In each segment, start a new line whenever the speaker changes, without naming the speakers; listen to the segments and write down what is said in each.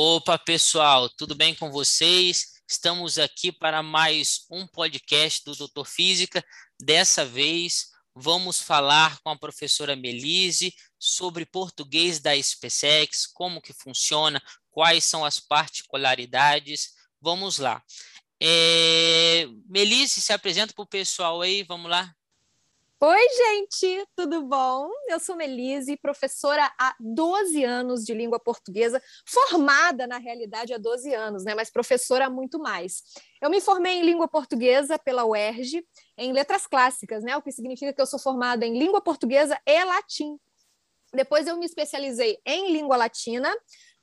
Opa, pessoal, tudo bem com vocês? Estamos aqui para mais um podcast do Doutor Física. Dessa vez, vamos falar com a professora Melise sobre português da SpaceX, como que funciona, quais são as particularidades. Vamos lá. É... Melise, se apresenta para o pessoal aí, vamos lá.
Oi, gente, tudo bom? Eu sou Melise, professora há 12 anos de língua portuguesa, formada na realidade há 12 anos, né? Mas professora há muito mais. Eu me formei em língua portuguesa pela UERJ, em letras clássicas, né? O que significa que eu sou formada em língua portuguesa e latim. Depois eu me especializei em língua latina,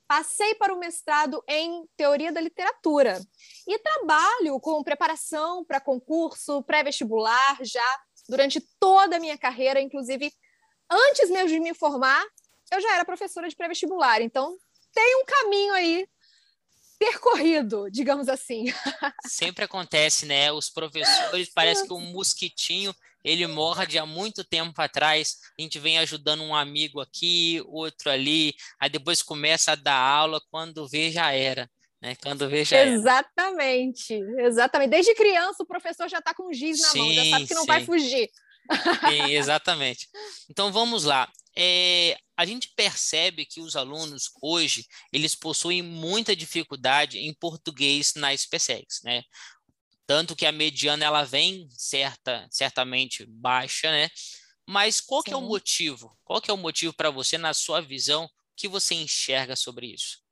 passei para o mestrado em teoria da literatura e trabalho com preparação para concurso pré-vestibular já durante toda a minha carreira, inclusive antes mesmo de me formar, eu já era professora de pré-vestibular. Então, tem um caminho aí percorrido, digamos assim.
Sempre acontece, né? Os professores, parece que um mosquitinho, ele morde há muito tempo atrás, a gente vem ajudando um amigo aqui, outro ali, aí depois começa a dar aula, quando vê já era. Né? Quando vê já
Exatamente, era. exatamente. Desde criança o professor já está com giz na sim, mão, já sabe que não sim. vai fugir.
Sim, exatamente. Então vamos lá. É, a gente percebe que os alunos hoje eles possuem muita dificuldade em português na SpaceX, né? Tanto que a mediana ela vem certa, certamente baixa, né? Mas qual que é o motivo? Qual que é o motivo para você, na sua visão, que você enxerga sobre isso?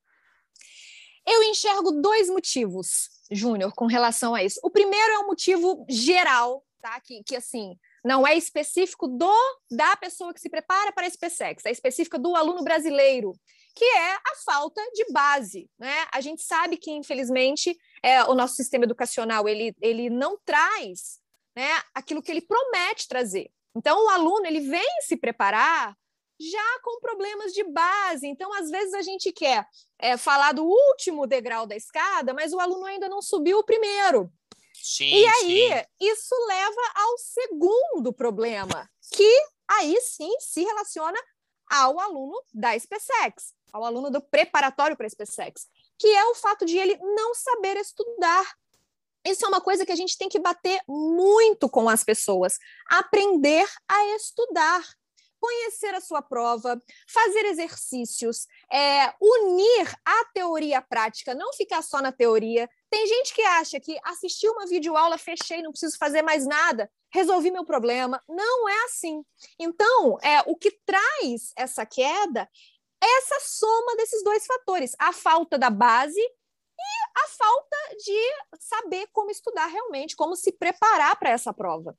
Eu enxergo dois motivos, Júnior, com relação a isso. O primeiro é um motivo geral, tá? Que, que assim, não é específico do da pessoa que se prepara para a SpaceX, é específica do aluno brasileiro, que é a falta de base, né? A gente sabe que infelizmente é, o nosso sistema educacional ele, ele não traz, né, aquilo que ele promete trazer. Então o aluno ele vem se preparar já com problemas de base. Então, às vezes, a gente quer é, falar do último degrau da escada, mas o aluno ainda não subiu o primeiro.
Sim,
e aí,
sim.
isso leva ao segundo problema, que aí sim se relaciona ao aluno da SpaceX, ao aluno do preparatório para a SpaceX, que é o fato de ele não saber estudar. Isso é uma coisa que a gente tem que bater muito com as pessoas, aprender a estudar conhecer a sua prova, fazer exercícios, é, unir a teoria à prática, não ficar só na teoria. Tem gente que acha que assistir uma videoaula, fechei, não preciso fazer mais nada, resolvi meu problema. Não é assim. Então, é, o que traz essa queda é essa soma desses dois fatores: a falta da base e a falta de saber como estudar realmente, como se preparar para essa prova.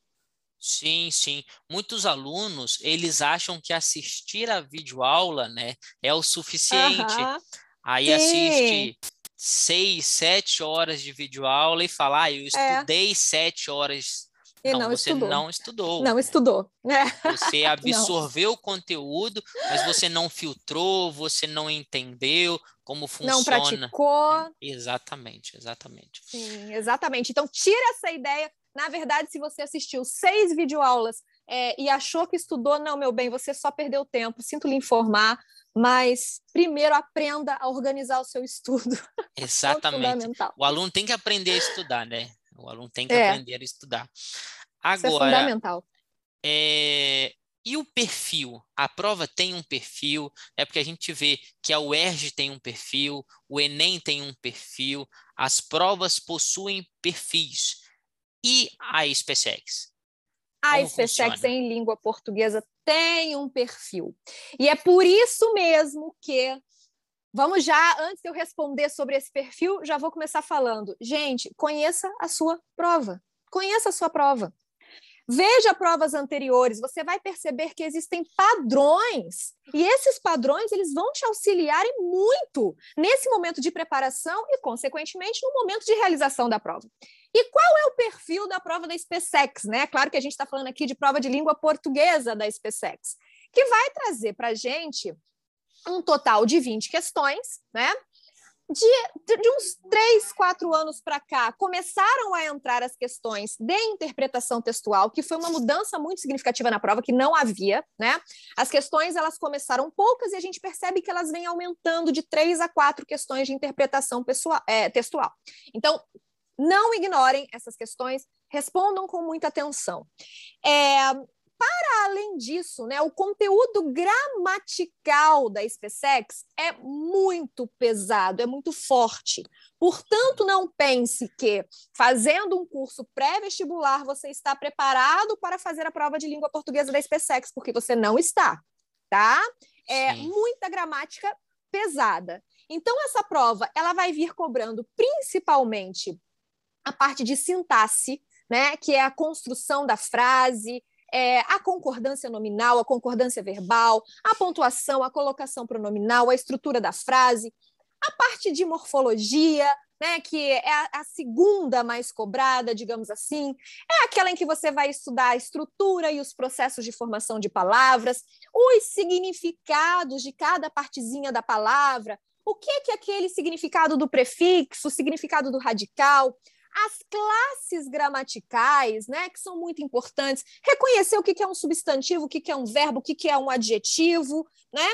Sim, sim. Muitos alunos, eles acham que assistir a videoaula, né, é o suficiente. Uhum. Aí sim. assiste seis, sete horas de videoaula e fala, ah, eu é. estudei é. sete horas.
E
não,
não
você
estudou.
não estudou.
Não estudou. É.
Você absorveu o conteúdo, mas você não filtrou, você não entendeu como funciona.
Não praticou.
Exatamente, exatamente.
Sim, exatamente. Então, tira essa ideia na verdade, se você assistiu seis videoaulas é, e achou que estudou, não, meu bem, você só perdeu tempo, sinto lhe informar, mas primeiro aprenda a organizar o seu estudo.
Exatamente. o aluno tem que aprender a estudar, né? O aluno tem que é. aprender a estudar. Agora, Isso
é fundamental.
É... E o perfil? A prova tem um perfil, é porque a gente vê que a UERJ tem um perfil, o Enem tem um perfil, as provas possuem perfis. E a SpaceX?
A Como SpaceX funciona? em língua portuguesa tem um perfil. E é por isso mesmo que Vamos já, antes de eu responder sobre esse perfil, já vou começar falando. Gente, conheça a sua prova. Conheça a sua prova. Veja provas anteriores, você vai perceber que existem padrões, e esses padrões eles vão te auxiliarem muito nesse momento de preparação e, consequentemente, no momento de realização da prova. E qual é o perfil da prova da SpaceX? Né? Claro que a gente está falando aqui de prova de língua portuguesa da SpaceX, que vai trazer para a gente um total de 20 questões, né? De, de, uns três, quatro anos para cá, começaram a entrar as questões de interpretação textual, que foi uma mudança muito significativa na prova, que não havia, né? As questões elas começaram poucas e a gente percebe que elas vêm aumentando de três a quatro questões de interpretação pessoal, é, textual. Então, não ignorem essas questões, respondam com muita atenção. É, para além disso, né, o conteúdo gramatical da SpaceX é muito pesado, é muito forte. Portanto, não pense que fazendo um curso pré-vestibular você está preparado para fazer a prova de língua portuguesa da SpaceX, porque você não está, tá? É Sim. muita gramática pesada. Então essa prova, ela vai vir cobrando principalmente a parte de sintaxe, né, que é a construção da frase, é, a concordância nominal, a concordância verbal, a pontuação, a colocação pronominal, a estrutura da frase, a parte de morfologia, né, que é a, segunda mais cobrada, digamos assim, é aquela em que você vai estudar a estrutura e os processos de formação de palavras, os significados de cada partezinha da palavra, o que que é aquele significado do prefixo, o significado do radical, as classes gramaticais, né, que são muito importantes, reconhecer o que é um substantivo, o que é um verbo, o que é um adjetivo, né?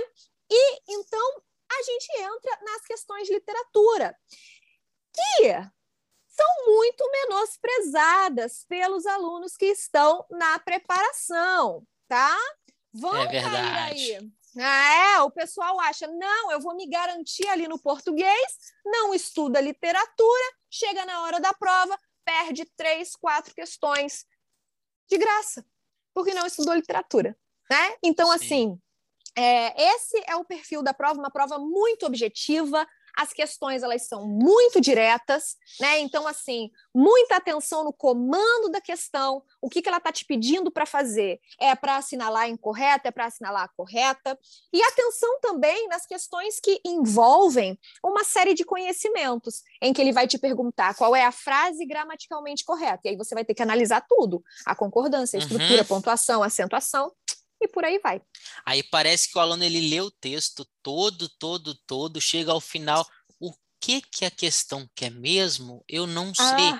E então a gente entra nas questões de literatura, que são muito menosprezadas pelos alunos que estão na preparação, tá?
Vão é verdade. aí.
Ah, é, o pessoal acha, não, eu vou me garantir ali no português, não estuda literatura, chega na hora da prova, perde três, quatro questões de graça, porque não estudou literatura. Né? Então, Sim. assim, é, esse é o perfil da prova, uma prova muito objetiva, as questões elas são muito diretas, né? Então, assim, muita atenção no comando da questão, o que, que ela está te pedindo para fazer. É para assinalar a incorreta, é para assinalar a correta. E atenção também nas questões que envolvem uma série de conhecimentos, em que ele vai te perguntar qual é a frase gramaticalmente correta. E aí você vai ter que analisar tudo: a concordância, a estrutura, uhum. a pontuação, a acentuação e por aí vai.
Aí parece que o aluno ele lê o texto todo, todo, todo, chega ao final, o que que a questão quer mesmo? Eu não sei.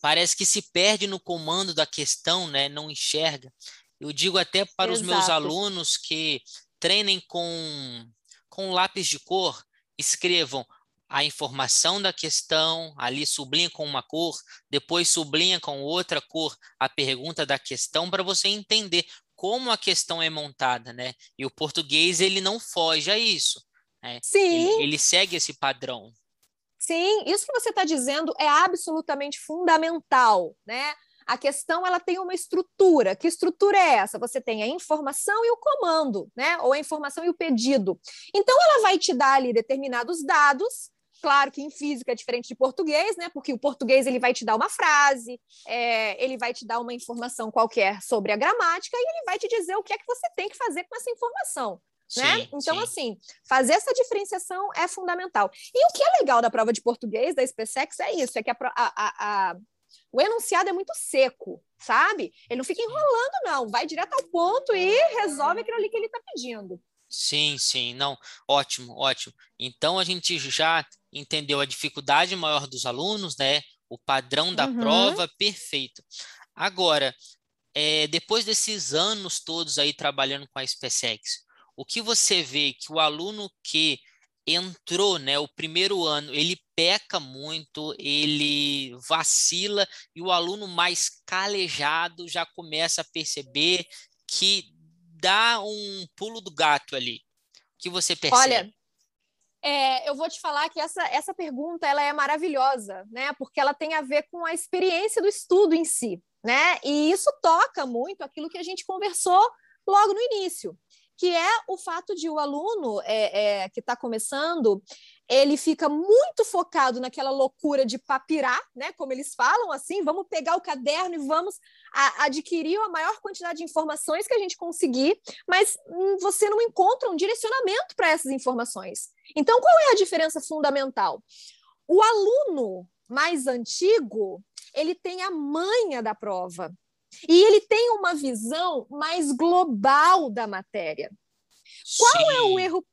Parece que se perde no comando da questão, né? Não enxerga. Eu digo até para Exato. os meus alunos que treinem com com lápis de cor, escrevam a informação da questão, ali sublinha com uma cor, depois sublinha com outra cor a pergunta da questão para você entender como a questão é montada, né? E o português ele não foge a isso. Né?
Sim.
Ele, ele segue esse padrão.
Sim, isso que você está dizendo é absolutamente fundamental, né? A questão ela tem uma estrutura. Que estrutura é essa? Você tem a informação e o comando, né? Ou a informação e o pedido. Então ela vai te dar ali determinados dados Claro que em física é diferente de português, né? Porque o português ele vai te dar uma frase, é, ele vai te dar uma informação qualquer sobre a gramática e ele vai te dizer o que é que você tem que fazer com essa informação. Né? Sim, então, sim. assim, fazer essa diferenciação é fundamental. E o que é legal da prova de português da SpaceX é isso: é que a, a, a, o enunciado é muito seco, sabe? Ele não fica enrolando, não, vai direto ao ponto e resolve aquilo ali que ele está pedindo.
Sim, sim, não, ótimo, ótimo. Então a gente já entendeu a dificuldade maior dos alunos, né? O padrão da uhum. prova, perfeito. Agora, é, depois desses anos todos aí trabalhando com a SpaceX, o que você vê que o aluno que entrou, né, o primeiro ano, ele peca muito, ele vacila e o aluno mais calejado já começa a perceber que dá um pulo do gato ali. O que você percebe?
Olha, é, eu vou te falar que essa, essa pergunta ela é maravilhosa, né? Porque ela tem a ver com a experiência do estudo em si, né? E isso toca muito aquilo que a gente conversou logo no início, que é o fato de o aluno é, é, que está começando ele fica muito focado naquela loucura de papirar, né? Como eles falam, assim, vamos pegar o caderno e vamos a, adquirir a maior quantidade de informações que a gente conseguir, mas hum, você não encontra um direcionamento para essas informações. Então, qual é a diferença fundamental? O aluno mais antigo, ele tem a manha da prova. E ele tem uma visão mais global da matéria. Qual Sim. é o erro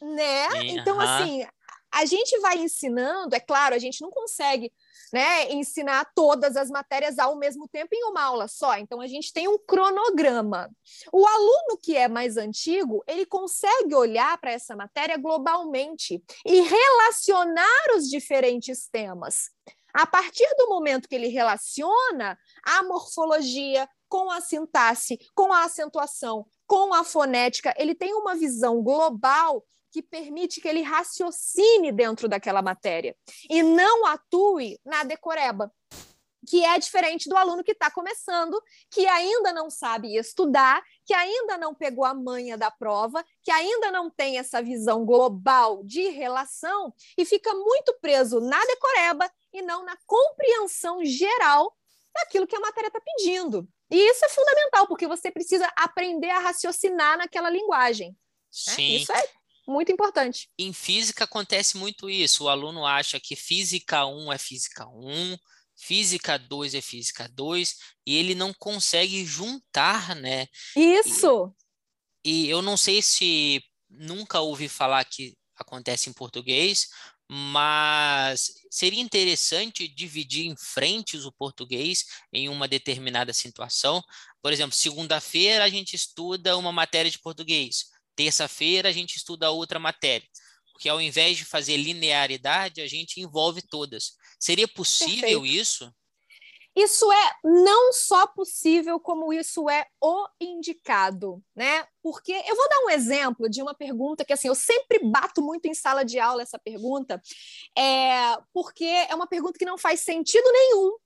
né? Sim, então, uh -huh. assim, a gente vai ensinando, é claro, a gente não consegue né, ensinar todas as matérias ao mesmo tempo em uma aula só. Então, a gente tem um cronograma. O aluno que é mais antigo, ele consegue olhar para essa matéria globalmente e relacionar os diferentes temas. A partir do momento que ele relaciona a morfologia com a sintaxe, com a acentuação, com a fonética, ele tem uma visão global que permite que ele raciocine dentro daquela matéria e não atue na decoreba, que é diferente do aluno que está começando, que ainda não sabe estudar, que ainda não pegou a manha da prova, que ainda não tem essa visão global de relação e fica muito preso na decoreba e não na compreensão geral daquilo que a matéria está pedindo. E isso é fundamental, porque você precisa aprender a raciocinar naquela linguagem. Né?
Sim.
Isso é muito importante.
Em física acontece muito isso. O aluno acha que física 1 é física 1, física 2 é física 2, e ele não consegue juntar, né?
Isso!
E, e eu não sei se nunca ouvi falar que acontece em português, mas seria interessante dividir em frentes o português em uma determinada situação. Por exemplo, segunda-feira a gente estuda uma matéria de português. Terça-feira a gente estuda outra matéria, porque ao invés de fazer linearidade, a gente envolve todas. Seria possível
Perfeito.
isso?
Isso é não só possível, como isso é o indicado, né? Porque eu vou dar um exemplo de uma pergunta que assim eu sempre bato muito em sala de aula essa pergunta, é porque é uma pergunta que não faz sentido nenhum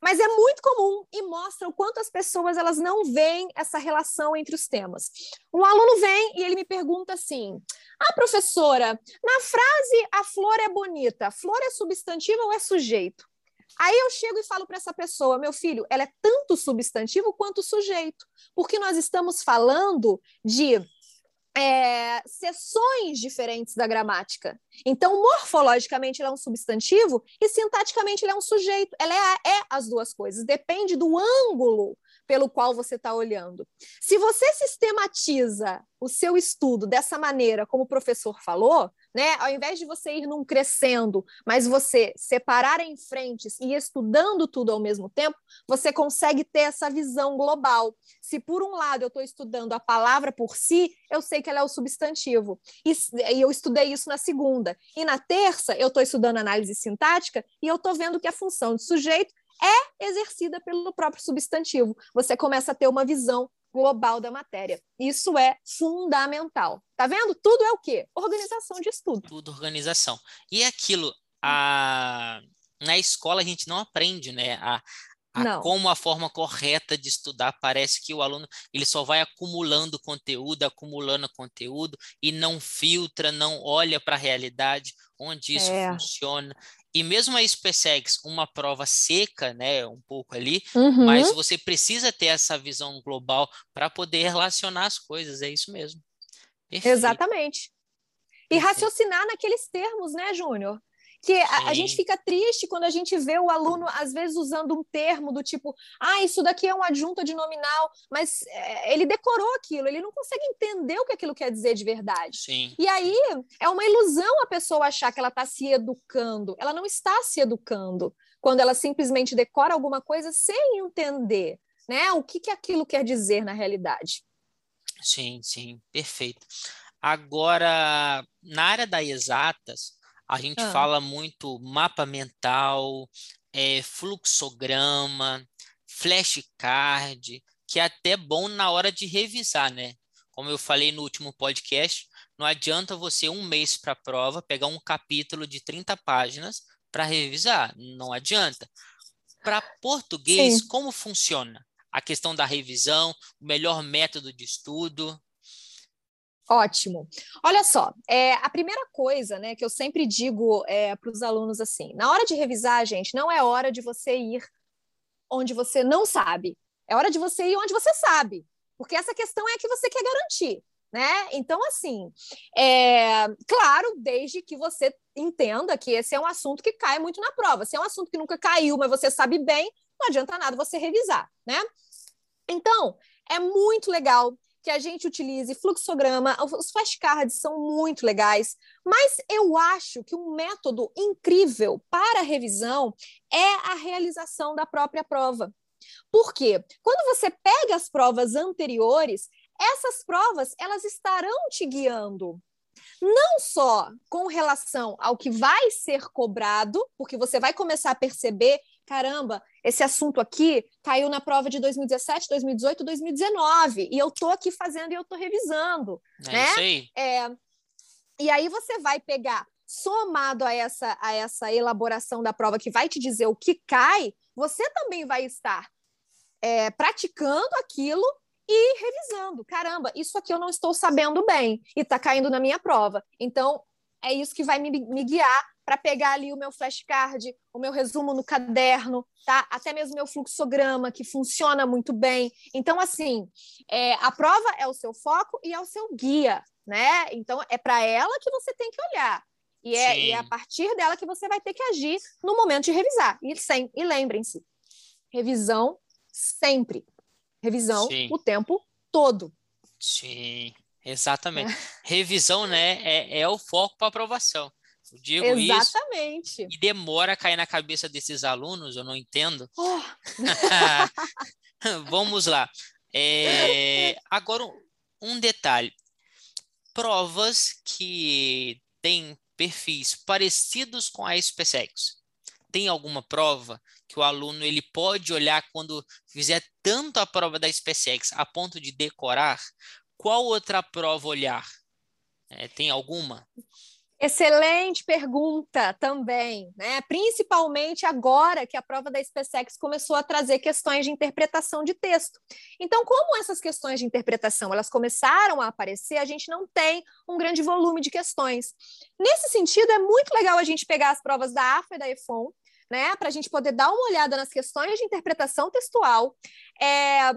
mas é muito comum e mostra o quanto as pessoas elas não veem essa relação entre os temas. Um aluno vem e ele me pergunta assim: "Ah, professora, na frase a flor é bonita, flor é substantivo ou é sujeito?" Aí eu chego e falo para essa pessoa, meu filho, ela é tanto substantivo quanto sujeito, porque nós estamos falando de é, seções diferentes da gramática. Então, morfologicamente, ela é um substantivo e sintaticamente, ele é um sujeito. Ela é, é as duas coisas, depende do ângulo pelo qual você está olhando. Se você sistematiza o seu estudo dessa maneira, como o professor falou, né, ao invés de você ir num crescendo, mas você separar em frentes e estudando tudo ao mesmo tempo, você consegue ter essa visão global. Se por um lado eu estou estudando a palavra por si, eu sei que ela é o substantivo. E, e eu estudei isso na segunda. E na terça, eu estou estudando análise sintática e eu estou vendo que a função de sujeito é exercida pelo próprio substantivo. Você começa a ter uma visão global da matéria. Isso é fundamental. Tá vendo? Tudo é o quê? Organização de estudo.
Tudo organização. E aquilo, a... na escola a gente não aprende, né? A, a como a forma correta de estudar parece que o aluno ele só vai acumulando conteúdo, acumulando conteúdo e não filtra, não olha para a realidade, onde isso é. funciona. E mesmo a SpaceX, uma prova seca, né, um pouco ali, uhum. mas você precisa ter essa visão global para poder relacionar as coisas, é isso mesmo.
Perfeito. Exatamente. E Perfeito. raciocinar naqueles termos, né, Júnior? Que a, a, gente fica triste quando a gente vê o aluno, às vezes, usando um termo do tipo, ah, isso daqui é um adjunto de nominal, mas é, ele decorou aquilo, ele não consegue entender o que aquilo quer dizer de verdade.
Sim.
E aí é uma ilusão a pessoa achar que ela está se educando. Ela não está se educando quando ela simplesmente decora alguma coisa sem entender né, o que, que aquilo quer dizer na realidade.
Sim, sim, perfeito. Agora, na área das exatas, a gente ah. fala muito mapa mental, é, fluxograma, flashcard, que é até bom na hora de revisar, né? Como eu falei no último podcast, não adianta você um mês para a prova pegar um capítulo de 30 páginas para revisar, não adianta. Para português, Sim. como funciona? A questão da revisão, o melhor método de estudo?
Ótimo. Olha só, é, a primeira coisa né, que eu sempre digo é, para os alunos assim: na hora de revisar, gente, não é hora de você ir onde você não sabe, é hora de você ir onde você sabe, porque essa questão é a que você quer garantir. Né? Então, assim, é, claro, desde que você entenda que esse é um assunto que cai muito na prova. Se é um assunto que nunca caiu, mas você sabe bem, não adianta nada você revisar, né? Então, é muito legal que a gente utilize fluxograma, os flashcards são muito legais, mas eu acho que um método incrível para revisão é a realização da própria prova. Por quê? Quando você pega as provas anteriores, essas provas elas estarão te guiando não só com relação ao que vai ser cobrado, porque você vai começar a perceber, caramba, esse assunto aqui caiu na prova de 2017, 2018, 2019, e eu tô aqui fazendo e eu tô revisando,
é
né?
Isso aí.
É, e aí você vai pegar somado a essa a essa elaboração da prova que vai te dizer o que cai, você também vai estar é, praticando aquilo e revisando. Caramba, isso aqui eu não estou sabendo bem e está caindo na minha prova. Então, é isso que vai me, me guiar para pegar ali o meu flashcard, o meu resumo no caderno, tá? Até mesmo meu fluxograma, que funciona muito bem. Então, assim, é, a prova é o seu foco e é o seu guia, né? Então, é para ela que você tem que olhar. E é, e é, a partir dela que você vai ter que agir no momento de revisar. E, sem, e lembrem-se, revisão sempre revisão Sim. o tempo todo.
Sim, exatamente. Revisão, né, é, é o foco para aprovação. Eu digo
Exatamente.
isso. E demora a cair na cabeça desses alunos, eu não entendo. Oh. Vamos lá. É, agora, um detalhe. Provas que têm perfis parecidos com a SpaceX. Tem alguma prova que o aluno ele pode olhar quando fizer tanto a prova da SpaceX a ponto de decorar, qual outra prova olhar? É, tem alguma?
Excelente pergunta também, né? Principalmente agora que a prova da SpaceX começou a trazer questões de interpretação de texto. Então, como essas questões de interpretação elas começaram a aparecer, a gente não tem um grande volume de questões. Nesse sentido, é muito legal a gente pegar as provas da AFA e da EFON né, para a gente poder dar uma olhada nas questões de interpretação textual. É,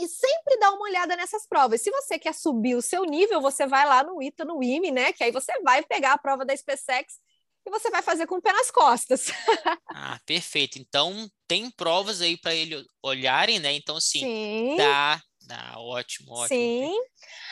e sempre dar uma olhada nessas provas. Se você quer subir o seu nível, você vai lá no ITA, no IME, né? Que aí você vai pegar a prova da SpaceX e você vai fazer com o pé nas costas.
ah, perfeito. Então, tem provas aí para ele olharem, né? Então, assim, Sim. dá, dá, ótimo, ótimo.
Sim.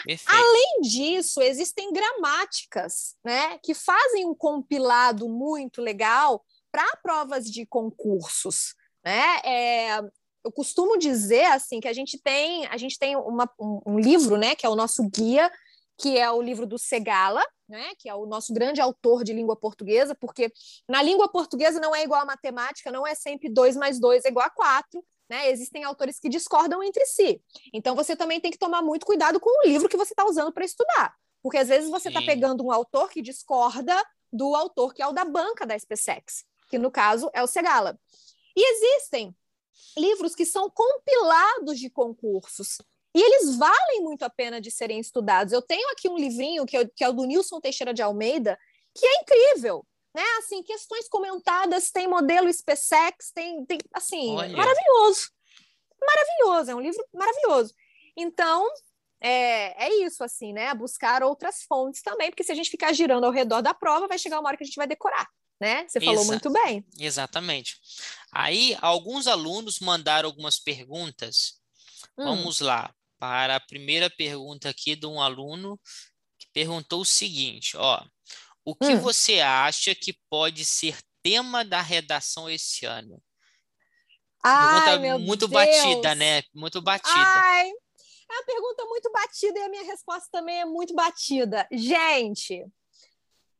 Perfeito. Além disso, existem gramáticas, né? Que fazem um compilado muito legal para provas de concursos, né? É, eu costumo dizer assim que a gente tem a gente tem uma, um, um, livro, né, que é o nosso guia, que é o livro do Segala, né, que é o nosso grande autor de língua portuguesa, porque na língua portuguesa não é igual a matemática, não é sempre 2 mais 2 é igual a 4, né? Existem autores que discordam entre si. Então você também tem que tomar muito cuidado com o livro que você está usando para estudar. Porque às vezes você está pegando um autor que discorda do autor que é o da banca da SpaceX que no caso é o Segala. E existem livros que são compilados de concursos. E eles valem muito a pena de serem estudados. Eu tenho aqui um livrinho que é, que é o do Nilson Teixeira de Almeida, que é incrível. Né? Assim, questões comentadas, tem modelo SpaceX, tem, tem assim, Olha. maravilhoso. Maravilhoso, é um livro maravilhoso. Então, é, é isso, assim, né? Buscar outras fontes também, porque se a gente ficar girando ao redor da prova, vai chegar uma hora que a gente vai decorar né? Você falou Exa muito bem.
Exatamente. Aí, alguns alunos mandaram algumas perguntas. Hum. Vamos lá, para a primeira pergunta aqui de um aluno que perguntou o seguinte: ó, o que hum. você acha que pode ser tema da redação esse ano?
Ai,
pergunta muito
Deus.
batida, né? Muito batida.
Ai, é uma pergunta muito batida e a minha resposta também é muito batida. Gente,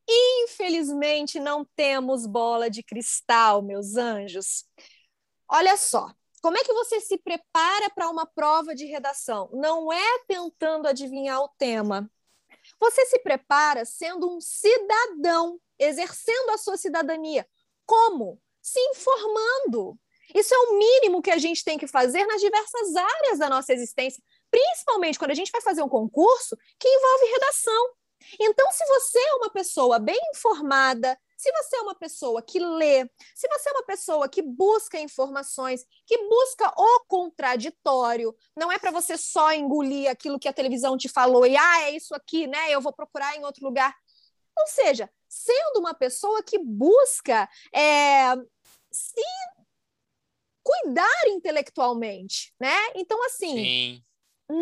Infelizmente, não temos bola de cristal, meus anjos. Olha só, como é que você se prepara para uma prova de redação? Não é tentando adivinhar o tema. Você se prepara sendo um cidadão, exercendo a sua cidadania. Como? Se informando. Isso é o mínimo que a gente tem que fazer nas diversas áreas da nossa existência, principalmente quando a gente vai fazer um concurso que envolve redação. Então, se você é uma pessoa bem informada, se você é uma pessoa que lê, se você é uma pessoa que busca informações, que busca o contraditório, não é para você só engolir aquilo que a televisão te falou e, ah, é isso aqui, né? Eu vou procurar em outro lugar. Ou seja, sendo uma pessoa que busca é, se cuidar intelectualmente, né? Então, assim, Sim.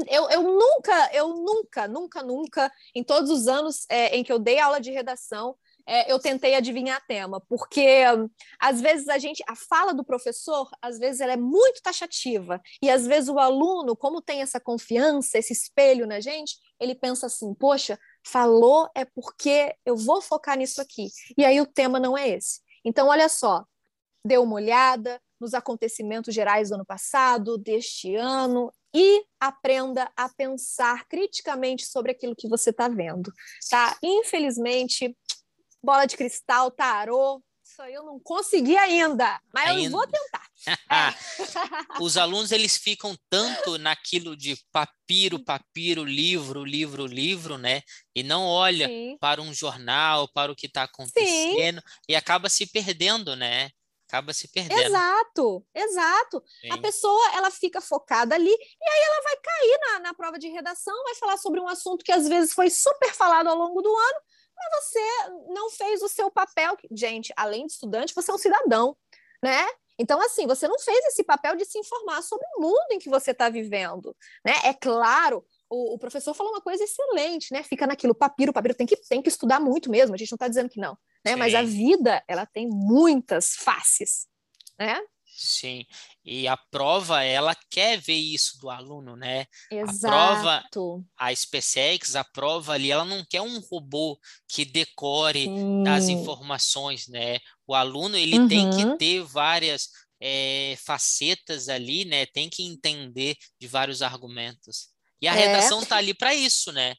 Eu, eu nunca, eu nunca, nunca, nunca, em todos os anos é, em que eu dei aula de redação, é, eu tentei adivinhar tema, porque às vezes a gente, a fala do professor, às vezes ela é muito taxativa, e às vezes o aluno, como tem essa confiança, esse espelho na gente, ele pensa assim, poxa, falou é porque eu vou focar nisso aqui, e aí o tema não é esse. Então, olha só, dê uma olhada nos acontecimentos gerais do ano passado, deste ano, e aprenda a pensar criticamente sobre aquilo que você está vendo, tá? Infelizmente, bola de cristal, tarô. Isso aí eu não consegui ainda, mas ainda. eu vou tentar.
É. Os alunos eles ficam tanto naquilo de papiro, papiro, livro, livro, livro, né? E não olha Sim. para um jornal, para o que está acontecendo Sim. e acaba se perdendo, né? Acaba se perdendo.
Exato, exato. Sim. A pessoa ela fica focada ali e aí ela vai cair na, na prova de redação, vai falar sobre um assunto que às vezes foi super falado ao longo do ano, mas você não fez o seu papel. Gente, além de estudante, você é um cidadão, né? Então, assim, você não fez esse papel de se informar sobre o mundo em que você está vivendo, né? É claro, o, o, professor falou uma coisa excelente, né? Fica naquilo, papiro, papiro tem que, tem que estudar muito mesmo, a gente não está dizendo que não, né? Sim. Mas a vida, ela tem muitas faces, né?
Sim, e a prova, ela quer ver isso do aluno, né?
Exato.
A prova, a SpaceX, a prova ali, ela não quer um robô que decore Sim. as informações, né? O aluno, ele uhum. tem que uhum. ter várias é, facetas ali, né? Tem que entender de vários argumentos. E a é. redação tá ali para isso, né?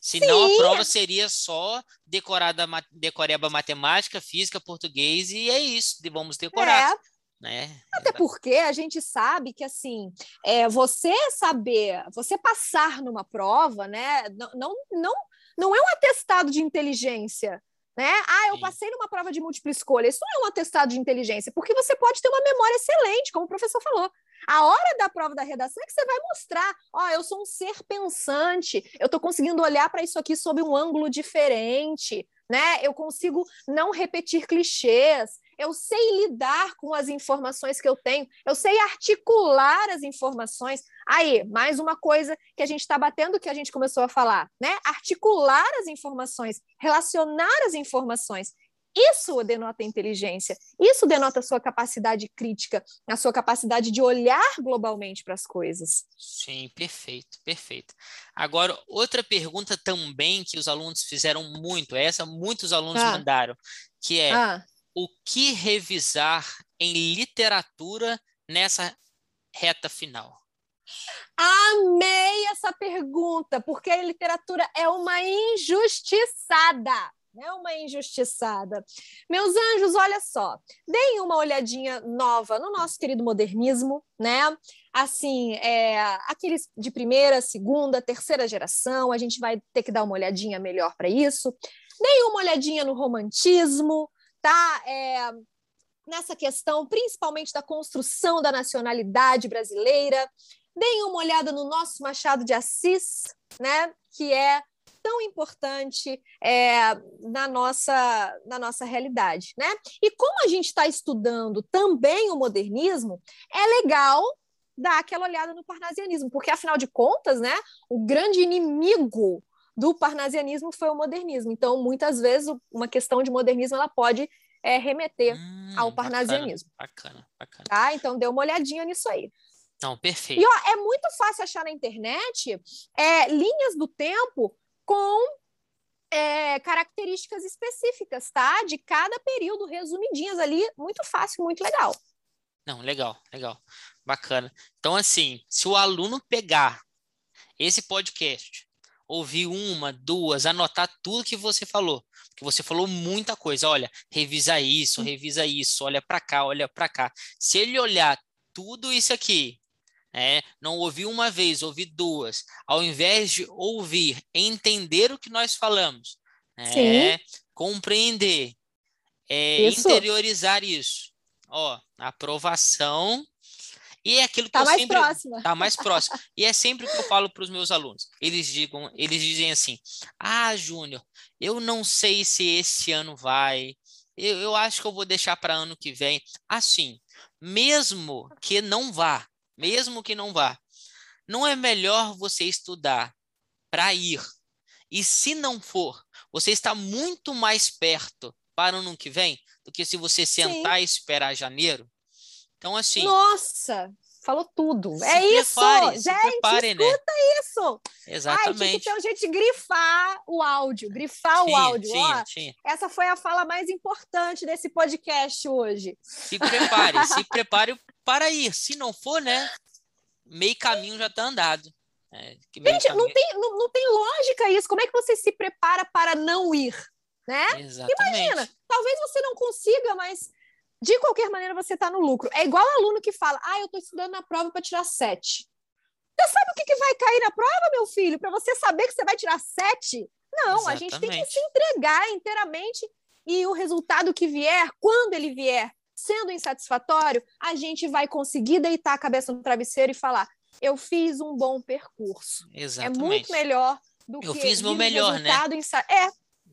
Senão Sim. a prova seria só decorada, decoreba matemática, física, português, e é isso, vamos decorar. É. Né?
Até porque a gente sabe que assim, é, você saber, você passar numa prova, né? Não, não, não, não é um atestado de inteligência. Né? Ah, eu Sim. passei numa prova de múltipla escolha. Isso não é um atestado de inteligência, porque você pode ter uma memória excelente, como o professor falou. A hora da prova da redação é que você vai mostrar, ó, eu sou um ser pensante, eu estou conseguindo olhar para isso aqui sob um ângulo diferente, né? Eu consigo não repetir clichês, eu sei lidar com as informações que eu tenho, eu sei articular as informações. Aí, mais uma coisa que a gente está batendo, que a gente começou a falar, né? Articular as informações, relacionar as informações. Isso denota inteligência, isso denota a sua capacidade crítica, a sua capacidade de olhar globalmente para as coisas.
Sim, perfeito, perfeito. Agora, outra pergunta também que os alunos fizeram muito, essa muitos alunos ah. mandaram, que é ah. o que revisar em literatura nessa reta final?
Amei essa pergunta, porque a literatura é uma injustiçada é uma injustiçada. Meus anjos, olha só, deem uma olhadinha nova no nosso querido modernismo, né? Assim, é, aqueles de primeira, segunda, terceira geração, a gente vai ter que dar uma olhadinha melhor para isso. Deem uma olhadinha no romantismo, tá? É, nessa questão, principalmente da construção da nacionalidade brasileira. Deem uma olhada no nosso Machado de Assis, né? Que é tão importante é, na, nossa, na nossa realidade. Né? E como a gente está estudando também o modernismo, é legal dar aquela olhada no parnasianismo, porque afinal de contas, né, o grande inimigo do parnasianismo foi o modernismo. Então, muitas vezes, uma questão de modernismo ela pode é, remeter hum, ao parnasianismo.
Bacana, bacana.
Tá? Então, dê uma olhadinha nisso aí.
Não, perfeito.
E ó, é muito fácil achar na internet é, linhas do tempo com é, características específicas, tá? De cada período, resumidinhas ali, muito fácil, muito legal.
Não, legal, legal. Bacana. Então, assim, se o aluno pegar esse podcast, ouvir uma, duas, anotar tudo que você falou, que você falou muita coisa, olha, revisa isso, revisa isso, olha para cá, olha para cá. Se ele olhar tudo isso aqui é, não ouvir uma vez, ouvir duas, ao invés de ouvir, entender o que nós falamos, é, compreender, é, isso. interiorizar isso. Ó, aprovação e é aquilo que
tá
eu
mais
sempre
próxima.
tá mais próximo. E é sempre o que eu falo para os meus alunos. Eles digam, eles dizem assim: "Ah, Júnior, eu não sei se esse ano vai. Eu, eu acho que eu vou deixar para ano que vem". Assim, mesmo que não vá, mesmo que não vá. não é melhor você estudar para ir? E se não for, você está muito mais perto para o ano que vem do que se você sentar Sim. e esperar janeiro? Então, assim.
Nossa! Falou tudo. é isso! Gente, prepare, né? escuta né? isso!
Exatamente. Ai, tinha
que ter um jeito de grifar o áudio, grifar tinha, o áudio. Tinha, Ó, tinha. Essa foi a fala mais importante desse podcast hoje.
Se prepare, se prepare para ir. Se não for, né? Meio caminho já está andado.
É, Gente, caminho... não, tem, não, não tem lógica isso. Como é que você se prepara para não ir? Né?
Exatamente.
Imagina, talvez você não consiga, mas de qualquer maneira você está no lucro. É igual aluno que fala: ah, eu estou estudando na prova para tirar sete. Você sabe o que, que vai cair na prova, meu filho? Para você saber que você vai tirar sete? Não, Exatamente. a gente tem que se entregar inteiramente e o resultado que vier, quando ele vier, sendo insatisfatório, a gente vai conseguir deitar a cabeça no travesseiro e falar: eu fiz um bom percurso.
Exatamente.
É muito melhor do
eu
que
fiz meu melhor, né?
Insa... É,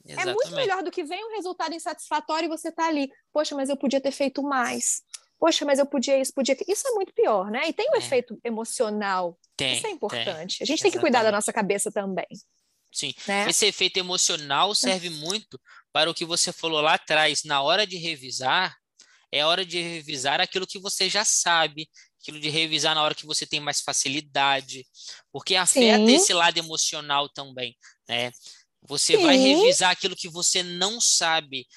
Exatamente. É muito melhor do que vem um resultado insatisfatório e você tá ali, poxa, mas eu podia ter feito mais. Poxa, mas eu podia isso, podia. Isso é muito pior, né? E tem um é. efeito emocional. Tem, isso é importante. Tem. A gente tem que cuidar da nossa cabeça também.
Sim. Né? Esse efeito emocional serve muito para o que você falou lá atrás. Na hora de revisar, é hora de revisar aquilo que você já sabe, aquilo de revisar na hora que você tem mais facilidade, porque afeta Sim. esse lado emocional também, né? Você Sim. vai revisar aquilo que você não sabe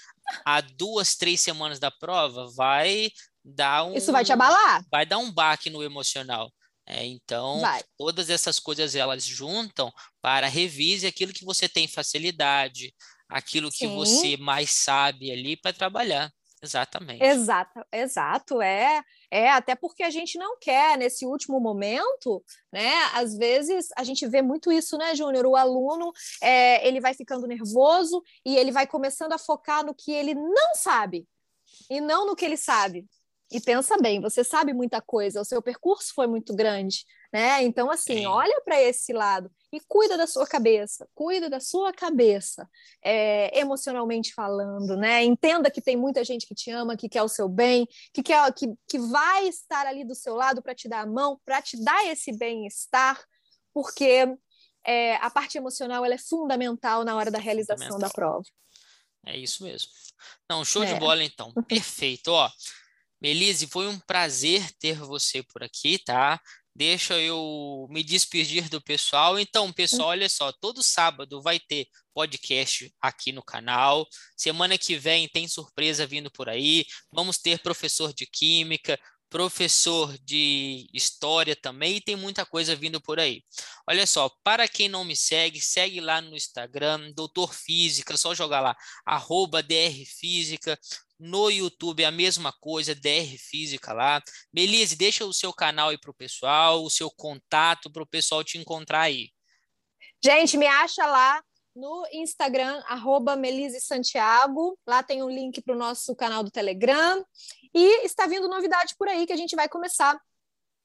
há duas, três semanas da prova, vai dar um.
Isso vai te abalar.
Vai dar um baque no emocional. É, então, vai. todas essas coisas elas juntam para revise aquilo que você tem facilidade, aquilo que Sim. você mais sabe ali para trabalhar. Exatamente.
Exato, exato, é, é até porque a gente não quer nesse último momento, né? Às vezes a gente vê muito isso, né, Júnior? O aluno é, ele vai ficando nervoso e ele vai começando a focar no que ele não sabe e não no que ele sabe. E pensa bem, você sabe muita coisa, o seu percurso foi muito grande, né? Então, assim, olha para esse lado e cuida da sua cabeça, cuida da sua cabeça, é, emocionalmente falando, né? Entenda que tem muita gente que te ama, que quer o seu bem, que quer, que, que vai estar ali do seu lado para te dar a mão, para te dar esse bem-estar, porque é, a parte emocional ela é fundamental na hora da realização da prova.
É isso mesmo. Não, show é. de bola então. Perfeito, ó. Melise, foi um prazer ter você por aqui, tá? Deixa eu me despedir do pessoal. Então, pessoal, olha só, todo sábado vai ter podcast aqui no canal. Semana que vem tem surpresa vindo por aí. Vamos ter professor de química, professor de história também, e tem muita coisa vindo por aí. Olha só, para quem não me segue, segue lá no Instagram, Doutor Física, só jogar lá, arroba no YouTube a mesma coisa, DR Física lá. Melise, deixa o seu canal aí para o pessoal, o seu contato para o pessoal te encontrar aí.
Gente, me acha lá no Instagram, arroba Melise Santiago. Lá tem um link para o nosso canal do Telegram. E está vindo novidade por aí que a gente vai começar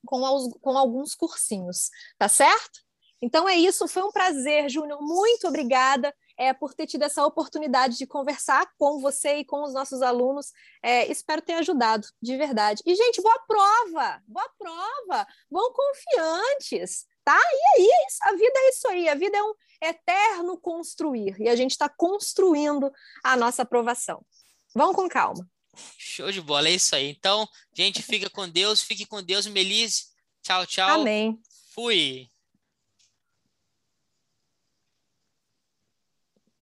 com, os, com alguns cursinhos, tá certo? Então é isso, foi um prazer, Júnior. Muito obrigada é, por ter tido essa oportunidade de conversar com você e com os nossos alunos. É, espero ter ajudado, de verdade. E, gente, boa prova! Boa prova! Vão confiantes, tá? E aí, a vida é isso aí. A vida é um eterno construir. E a gente está construindo a nossa aprovação. Vão com calma.
Show de bola, é isso aí. Então, gente, fica com Deus, fique com Deus, Melise. Tchau, tchau.
Amém.
Fui.